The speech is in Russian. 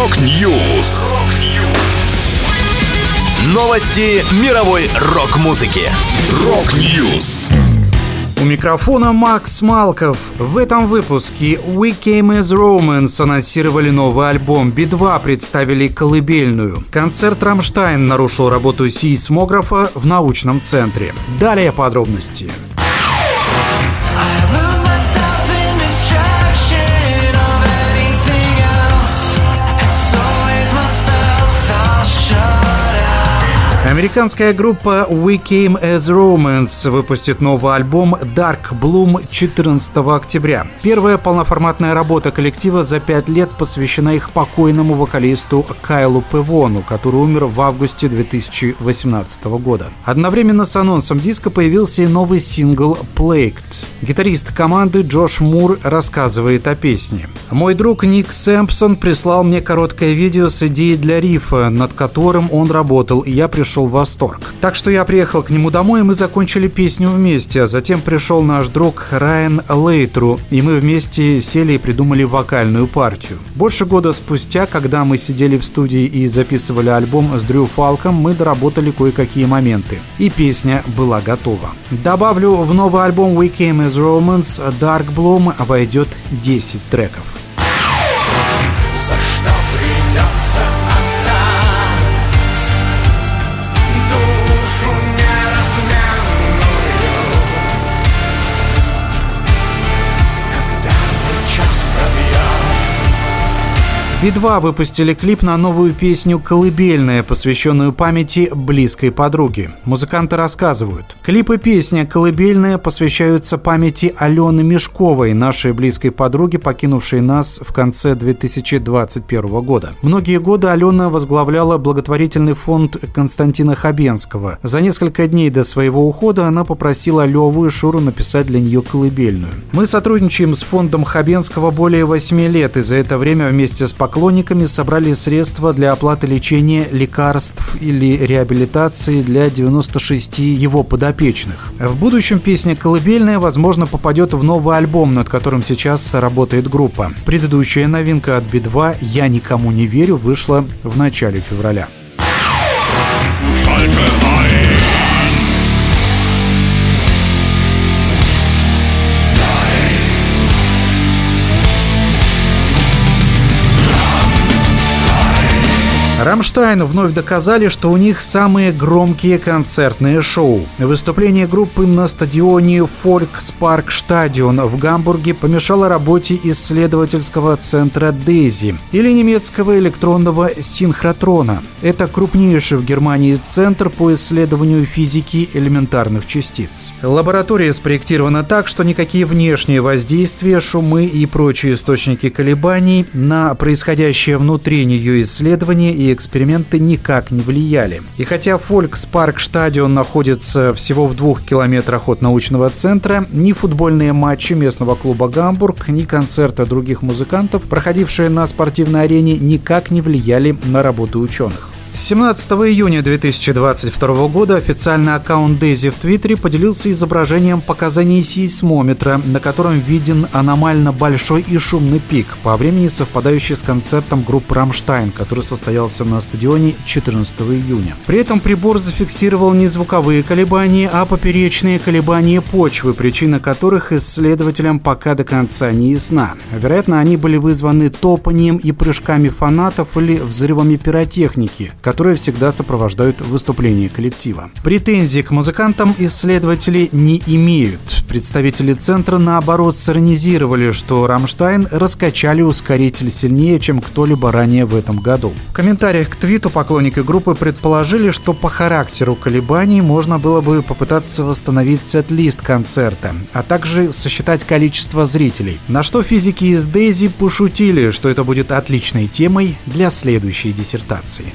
Рок-Ньюс. Новости мировой рок-музыки. Рок-Ньюс. У микрофона Макс Малков. В этом выпуске We Came As Romans анонсировали новый альбом, Би-2 представили колыбельную. Концерт «Рамштайн» нарушил работу сейсмографа в научном центре. Далее подробности. Американская группа We Came As Romance выпустит новый альбом Dark Bloom 14 октября. Первая полноформатная работа коллектива за пять лет посвящена их покойному вокалисту Кайлу Певону, который умер в августе 2018 года. Одновременно с анонсом диска появился и новый сингл Plagued. Гитарист команды Джош Мур рассказывает о песне. Мой друг Ник Сэмпсон прислал мне короткое видео с идеей для рифа, над которым он работал, и я пришел в восторг. Так что я приехал к нему домой, и мы закончили песню вместе, а затем пришел наш друг Райан Лейтру, и мы вместе сели и придумали вокальную партию. Больше года спустя, когда мы сидели в студии и записывали альбом с Дрю Фалком, мы доработали кое-какие моменты, и песня была готова. Добавлю, в новый альбом We Came Romance Dark Bloom войдет 10 треков. Би-2 выпустили клип на новую песню «Колыбельная», посвященную памяти близкой подруги. Музыканты рассказывают. Клипы песня «Колыбельная» посвящаются памяти Алены Мешковой, нашей близкой подруги, покинувшей нас в конце 2021 года. Многие годы Алена возглавляла благотворительный фонд Константина Хабенского. За несколько дней до своего ухода она попросила Леву и Шуру написать для нее колыбельную. Мы сотрудничаем с фондом Хабенского более 8 лет, и за это время вместе с поклонниками собрали средства для оплаты лечения, лекарств или реабилитации для 96 его подопечных. В будущем песня «Колыбельная» возможно попадет в новый альбом, над которым сейчас работает группа. Предыдущая новинка от Би-2 «Я никому не верю» вышла в начале февраля. Рамштайн вновь доказали, что у них самые громкие концертные шоу. Выступление группы на стадионе Фолькспарк Стадион в Гамбурге помешало работе исследовательского центра Дейзи или немецкого электронного синхротрона. Это крупнейший в Германии центр по исследованию физики элементарных частиц. Лаборатория спроектирована так, что никакие внешние воздействия, шумы и прочие источники колебаний на происходящее внутри нее исследования и эксперименты никак не влияли. И хотя Фолькспарк Стадион находится всего в двух километрах от научного центра, ни футбольные матчи местного клуба «Гамбург», ни концерты других музыкантов, проходившие на спортивной арене, никак не влияли на работу ученых. 17 июня 2022 года официальный аккаунт DESY в Твиттере поделился изображением показаний сейсмометра, на котором виден аномально большой и шумный пик, по времени совпадающий с концертом группы «Рамштайн», который состоялся на стадионе 14 июня. При этом прибор зафиксировал не звуковые колебания, а поперечные колебания почвы, причина которых исследователям пока до конца не ясна. Вероятно, они были вызваны топанием и прыжками фанатов или взрывами пиротехники, которые всегда сопровождают выступление коллектива. Претензий к музыкантам исследователи не имеют. Представители центра, наоборот, сиронизировали, что «Рамштайн» раскачали ускоритель сильнее, чем кто-либо ранее в этом году. В комментариях к твиту поклонники группы предположили, что по характеру колебаний можно было бы попытаться восстановить сет-лист концерта, а также сосчитать количество зрителей. На что физики из Дейзи пошутили, что это будет отличной темой для следующей диссертации.